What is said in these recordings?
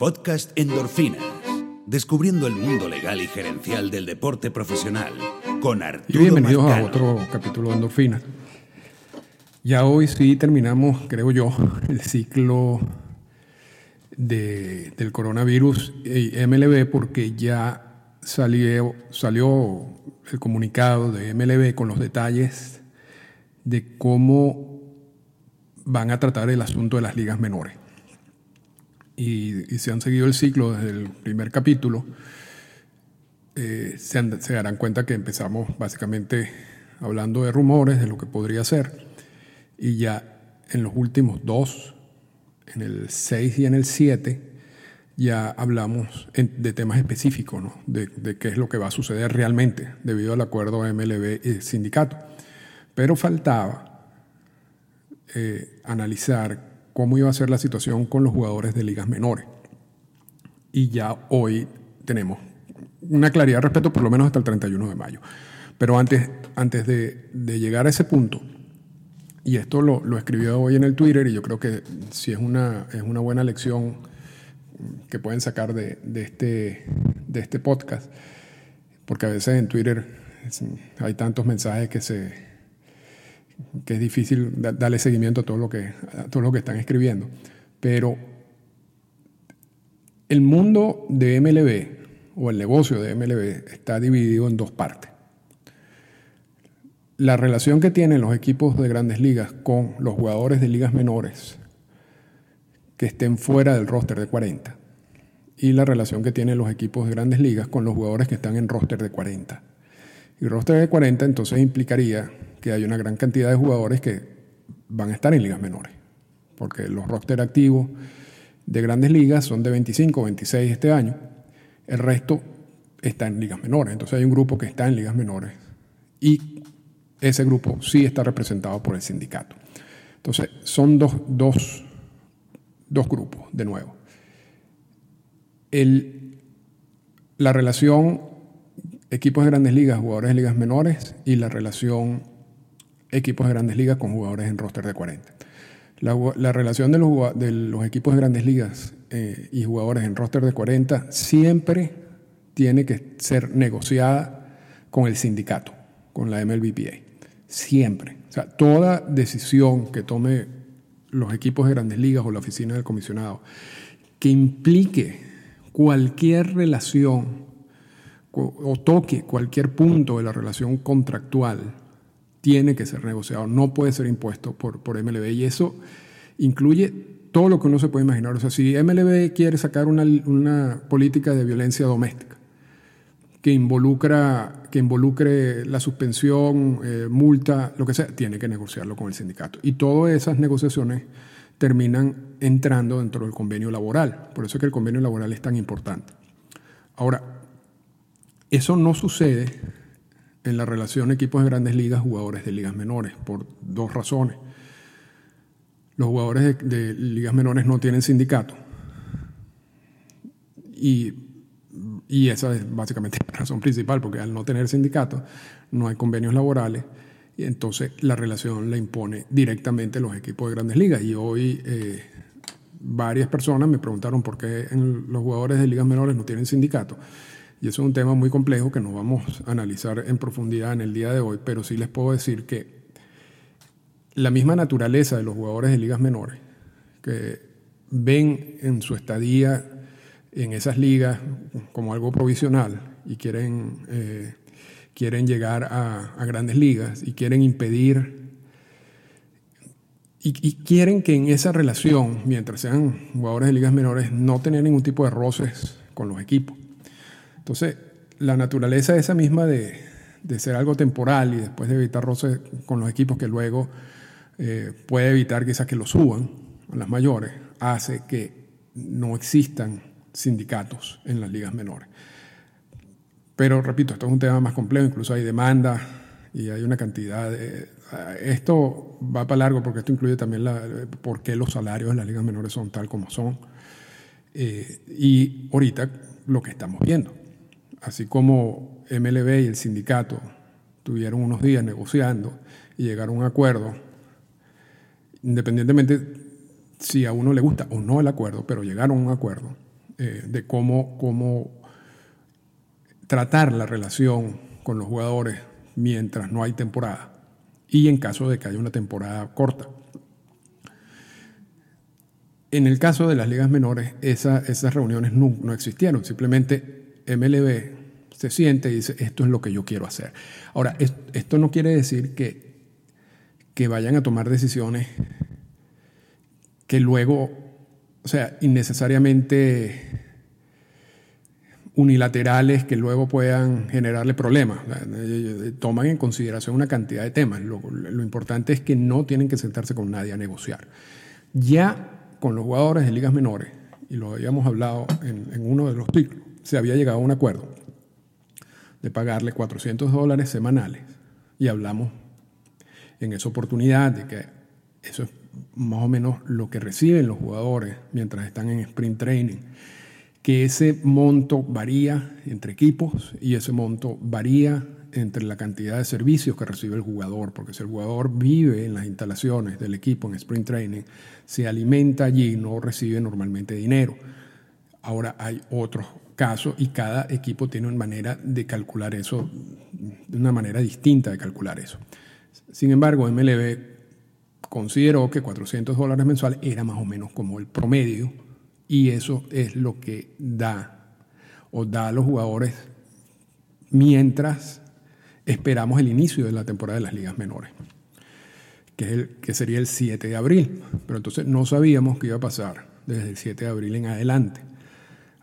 Podcast Endorfinas. Descubriendo el mundo legal y gerencial del deporte profesional con Y Arturo bienvenidos a otro capítulo de Endorfina. Ya hoy sí terminamos, creo yo, el ciclo de- del coronavirus y MLB porque ya salió, salió el comunicado de MLB con los detalles de cómo van a tratar el asunto de las ligas menores. Y, y han seguido el ciclo desde el primer capítulo, eh, se, han- se darán cuenta que empezamos básicamente hablando de rumores, de lo que podría ser, y ya en los últimos dos, en el 6 y en el 7, ya hablamos en- de temas específicos, ¿no? de, de qué es lo que va a suceder realmente debido al acuerdo MLB y sindicato. Pero faltaba eh, analizar cómo iba a ser la situación con los jugadores de ligas menores. Y ya hoy tenemos una claridad al respecto, por lo menos hasta el 31 de mayo. Pero antes, antes de, llegar a ese punto, y esto lo, lo escribió hoy en el Twitter, y yo creo que sí es una, es una buena lección que pueden sacar de, de este, de este podcast, porque a veces en Twitter hay tantos mensajes que se que es difícil da- darle seguimiento a todo lo que a todo lo que están escribiendo, pero el mundo de MLB o el negocio de MLB está dividido en dos partes. La relación que tienen los equipos de grandes ligas con los jugadores de ligas menores que estén fuera del roster de 40 y la relación que tienen los equipos de grandes ligas con los jugadores que están en roster de 40. Y roster de 40 entonces implicaría que hay una gran cantidad de jugadores que van a estar en ligas menores, porque los roster activos de grandes ligas son de 25 o 26 este año, el resto está en ligas menores, entonces hay un grupo que está en ligas menores y ese grupo sí está representado por el sindicato. Entonces son dos, dos, dos grupos, de nuevo. El, la relación equipos de grandes ligas, jugadores de ligas menores y la relación equipos de grandes ligas con jugadores en roster de 40. La, la relación de los, equipos de grandes ligas eh, y jugadores en roster de 40 siempre tiene que ser negociada con el sindicato, con la MLBPA. Siempre. O sea, toda decisión que tome los equipos de grandes ligas o la oficina del comisionado que implique cualquier relación o toque cualquier punto de la relación contractual tiene que ser negociado, no puede ser impuesto por, por MLB. Y eso incluye todo lo que uno se puede imaginar. O sea, si MLB quiere sacar una, una política de violencia doméstica que, que involucre la suspensión, eh, multa, lo que sea, tiene que negociarlo con el sindicato. Y todas esas negociaciones terminan entrando dentro del convenio laboral. Por eso es que el convenio laboral es tan importante. Ahora, eso no sucede en la relación equipos de grandes ligas, jugadores de ligas menores, por dos razones. Los jugadores de, ligas menores no tienen sindicato. Y, y esa es básicamente la razón principal, porque al no tener sindicato no hay convenios laborales y entonces la relación la impone directamente los equipos de grandes ligas. Y hoy eh, varias personas me preguntaron por qué los jugadores de ligas menores no tienen sindicato. Y eso es un tema muy complejo que no vamos a analizar en profundidad en el día de hoy, pero sí les puedo decir que la misma naturaleza de los jugadores de ligas menores, que ven en su estadía en esas ligas como algo provisional y quieren, eh, quieren llegar a, grandes ligas y quieren impedir y, y quieren que en esa relación, mientras sean jugadores de ligas menores, no tener ningún tipo de roces con los equipos. Entonces, la naturaleza esa misma de, ser algo temporal y después de evitar roces con los equipos que luego eh, puede evitar quizás que lo suban a las mayores, hace que no existan sindicatos en las ligas menores. Pero repito, esto es un tema más complejo, incluso hay demanda y hay una cantidad de... Esto va para largo porque esto incluye también la, por qué los salarios en las ligas menores son tal como son. Eh, y ahorita lo que estamos viendo, así como MLB y el sindicato tuvieron unos días negociando y llegaron a un acuerdo, independientemente si a uno le gusta o no el acuerdo, pero llegaron a un acuerdo eh, de cómo, cómo tratar la relación con los jugadores mientras no hay temporada y en caso de que haya una temporada corta. En el caso de las ligas menores, esas reuniones no, no, existieron. Simplemente MLB se siente y dice, esto es lo que yo quiero hacer. Ahora, esto no quiere decir que, que vayan a tomar decisiones que luego, o sea, innecesariamente unilaterales que luego puedan generarle problemas. Toman en consideración una cantidad de temas. Lo, lo, importante es que no tienen que sentarse con nadie a negociar. Ya con los jugadores de ligas menores, y lo habíamos hablado en, en uno de los títulos, se había llegado a un acuerdo de pagarle 400 dólares semanales. Y hablamos en esa oportunidad de que eso es más o menos lo que reciben los jugadores mientras están en sprint training, que ese monto varía entre equipos y ese monto varía entre la cantidad de servicios que recibe el jugador, porque si el jugador vive en las instalaciones del equipo en sprint training, se alimenta allí y no recibe normalmente dinero. Ahora hay otros casos y cada equipo tiene una manera de calcular eso, una manera distinta de calcular eso. Sin embargo, MLB consideró que 400 dólares mensuales era más o menos como el promedio y eso es lo que da o da a los jugadores mientras esperamos el inicio de la temporada de las ligas menores, que, es el, que sería el 7 de abril. Pero entonces no sabíamos qué iba a pasar desde el 7 de abril en adelante.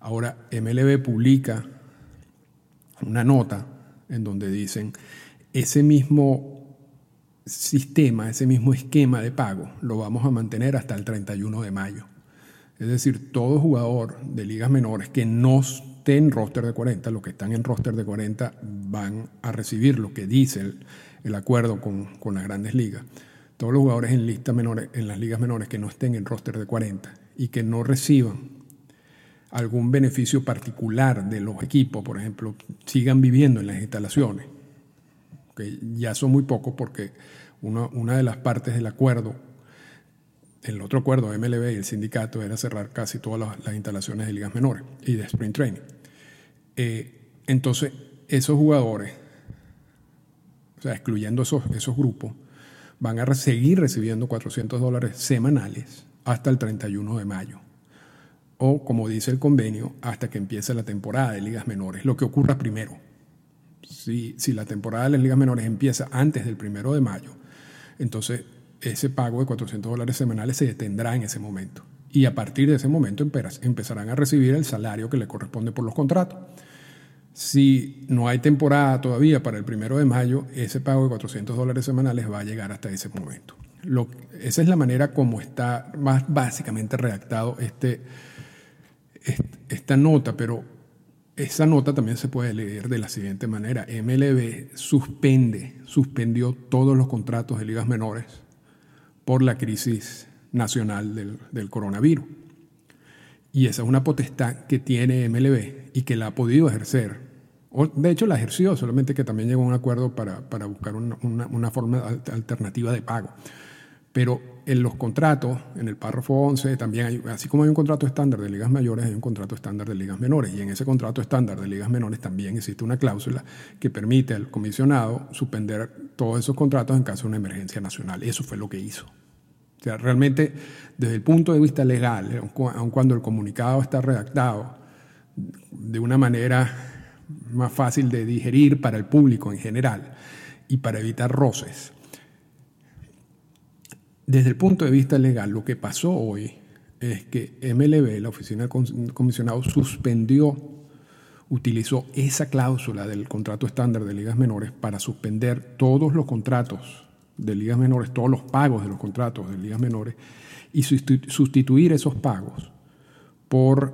Ahora MLB publica una nota en donde dicen, ese mismo sistema, ese mismo esquema de pago, lo vamos a mantener hasta el 31 de mayo. Es decir, todo jugador de ligas menores que no en roster de 40, los que están en roster de 40 van a recibir lo que dice el, acuerdo con, con, las grandes ligas. Todos los jugadores en, lista menores, en las ligas menores que no estén en roster de 40 y que no reciban algún beneficio particular de los equipos, por ejemplo, sigan viviendo en las instalaciones, que ya son muy pocos porque una, una de las partes del acuerdo el otro acuerdo MLB y el sindicato era cerrar casi todas las, las, instalaciones de ligas menores y de sprint training. Eh, entonces, esos jugadores, o sea, excluyendo esos, esos grupos, van a seguir recibiendo 400 dólares semanales hasta el 31 de mayo. O, como dice el convenio, hasta que empiece la temporada de ligas menores, lo que ocurra primero. Si, si la temporada de las ligas menores empieza antes del primero de mayo, entonces ese pago de 400 dólares semanales se detendrá en ese momento. Y a partir de ese momento empezarán a recibir el salario que le corresponde por los contratos. Si no hay temporada todavía para el primero de mayo, ese pago de 400 dólares semanales va a llegar hasta ese momento. Esa es la manera como está más básicamente redactado este, esta nota, pero esa nota también se puede leer de la siguiente manera. MLB suspende, suspendió todos los contratos de ligas menores por la crisis nacional del, del coronavirus. Y esa es una potestad que tiene MLB y que la ha podido ejercer de hecho, la ejerció, solamente que también llegó a un acuerdo para, para buscar una, una, forma alternativa de pago. Pero en los contratos, en el párrafo 11, también hay, así como hay un contrato estándar de ligas mayores, hay un contrato estándar de ligas menores. Y en ese contrato estándar de ligas menores también existe una cláusula que permite al comisionado suspender todos esos contratos en caso de una emergencia nacional. Eso fue lo que hizo. O sea, realmente, desde el punto de vista legal, aun cuando el comunicado está redactado de una manera más fácil de digerir para el público en general y para evitar roces. Desde el punto de vista legal, lo que pasó hoy es que MLB, la oficina del comisionado, suspendió, utilizó esa cláusula del contrato estándar de ligas menores para suspender todos los contratos de ligas menores, todos los pagos de los contratos de ligas menores y sustituir esos pagos por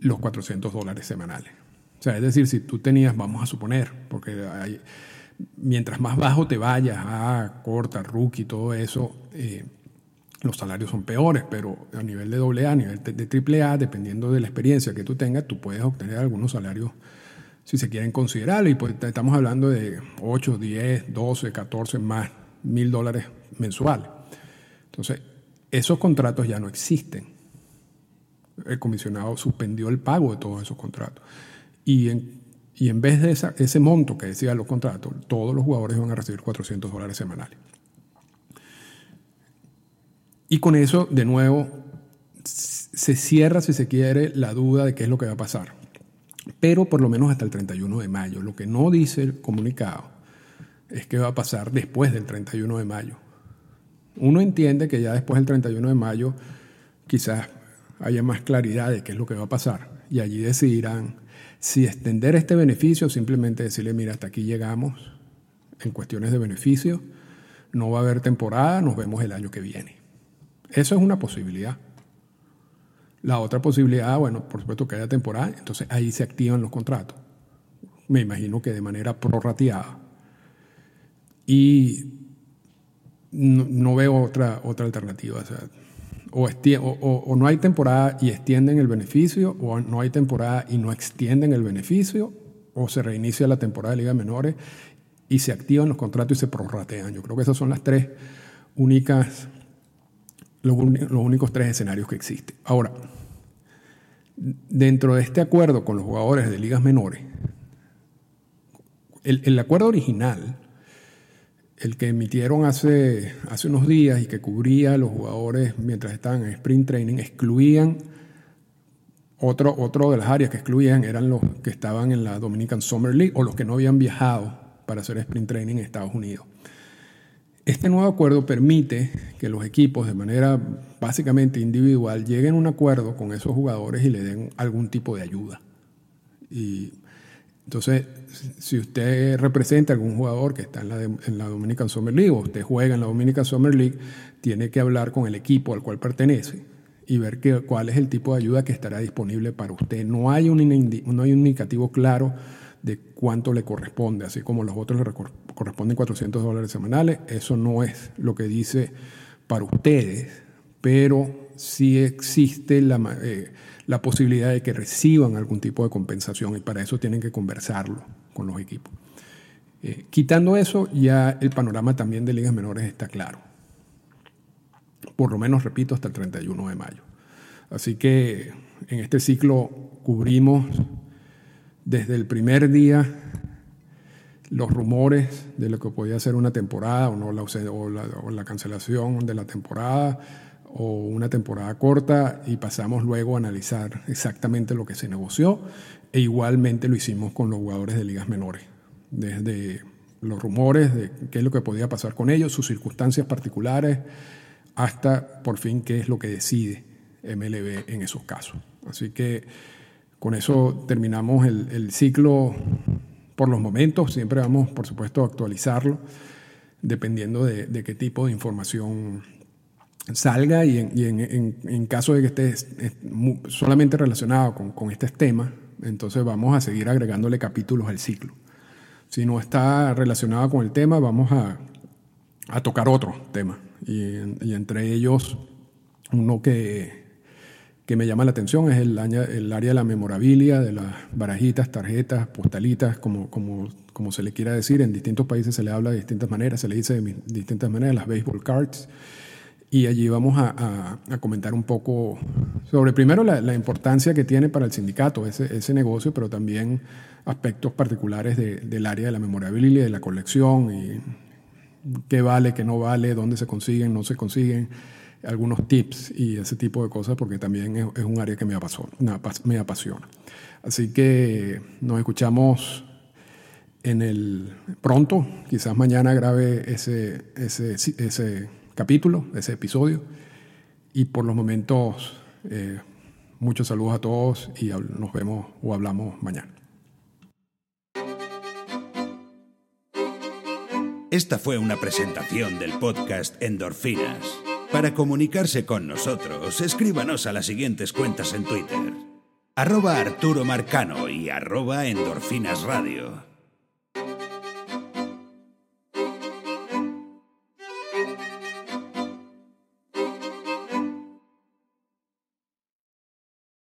los 400 dólares semanales. O sea, es decir, si tú tenías, vamos a suponer, porque hay, mientras más bajo te vayas a corta, rookie, todo eso, eh, los salarios son peores, pero a nivel de AA, a nivel de AAA, dependiendo de la experiencia que tú tengas, tú puedes obtener algunos salarios, si se quieren considerar, y pues estamos hablando de 8, 10, 12, 14, más mil dólares mensuales. Entonces, esos contratos ya no existen. el comisionado suspendió el pago de todos esos contratos. Y en, y en vez de ese monto que decían los contratos, todos los jugadores van a recibir 400 dólares semanales. Y con eso, de nuevo, se cierra, si se quiere, la duda de qué es lo que va a pasar. Pero por lo menos hasta el 31 de mayo. Lo que no dice el comunicado es qué va a pasar después del 31 de mayo. Uno entiende que ya después del 31 de mayo quizás haya más claridad de qué es lo que va a pasar. Y allí decidirán si extender este beneficio simplemente decirle, mira, hasta aquí llegamos en cuestiones de beneficio, no va a haber temporada, nos vemos el año que viene. Eso es una posibilidad. La otra posibilidad, bueno, por supuesto que haya temporada, entonces ahí se activan los contratos. Me imagino que de manera prorrateada. Y no, veo otra, otra alternativa. O, o, no hay temporada y extienden el beneficio, o no hay temporada y no extienden el beneficio, o se reinicia la temporada de ligas menores y se activan los contratos y se prorratean. Yo creo que esas son las tres únicas los, únicos tres escenarios que existen. Ahora, dentro de este acuerdo con los jugadores de ligas menores, el, acuerdo original, el que emitieron hace, hace unos días y que cubría a los jugadores mientras estaban en sprint training, excluían otro, otro de las áreas que excluían eran los que estaban en la Dominican Summer League o los que no habían viajado para hacer sprint training en Estados Unidos. Este nuevo acuerdo permite que los equipos de manera básicamente individual lleguen a un acuerdo con esos jugadores y le den algún tipo de ayuda. Y entonces, si usted representa a algún jugador que está en la, en la Dominican Summer League o usted juega en la Dominican Summer League, tiene que hablar con el equipo al cual pertenece y ver cuál es el tipo de ayuda que estará disponible para usted. No hay un, no hay un indicativo claro de cuánto le corresponde, así como los otros le corresponden 400 dólares semanales. Eso no es lo que dice para ustedes, pero sí existe la, eh, la posibilidad de que reciban algún tipo de compensación y para eso tienen que conversarlo con los equipos. Eh, quitando eso, ya el panorama también de ligas menores está claro. Por lo menos, repito, hasta el 31 de mayo. Así que en este ciclo cubrimos desde el primer día los rumores de lo que podía ser una temporada o, no, o, la, cancelación de la temporada o una temporada corta y pasamos luego a analizar exactamente lo que se negoció e igualmente lo hicimos con los jugadores de ligas menores, desde los rumores de qué es lo que podía pasar con ellos, sus circunstancias particulares, hasta por fin qué es lo que decide MLB en esos casos. Así que con eso terminamos el, ciclo por los momentos. Siempre vamos, por supuesto, a actualizarlo dependiendo de, qué tipo de información salga y en, caso de que esté solamente relacionado con, este tema, entonces vamos a seguir agregándole capítulos al ciclo. Si no está relacionado con el tema, vamos a, tocar otro tema y entre ellos uno que que me llama la atención es el, el área de la memorabilia, de las barajitas, tarjetas, postalitas, como, como, como se le quiera decir. En distintos países se le habla de distintas maneras, se le dice de distintas maneras, las baseball cards. Y allí vamos a, a, comentar un poco sobre, primero, la, la, importancia que tiene para el sindicato ese, ese negocio, pero también aspectos particulares de, del área de la memorabilia, de la colección, y qué vale, qué no vale, dónde se consiguen, no se consiguen algunos tips y ese tipo de cosas porque también es, un área que me apasiona, me apasiona. Así que nos escuchamos en el pronto, quizás mañana grabe ese, ese, ese capítulo, ese episodio y por los momentos eh, muchos saludos a todos y nos vemos o hablamos mañana. Esta fue una presentación del podcast Endorfinas. Para comunicarse con nosotros, escríbanos a las siguientes cuentas en Twitter. Arroba Arturo Marcano y arroba Endorfinas Radio.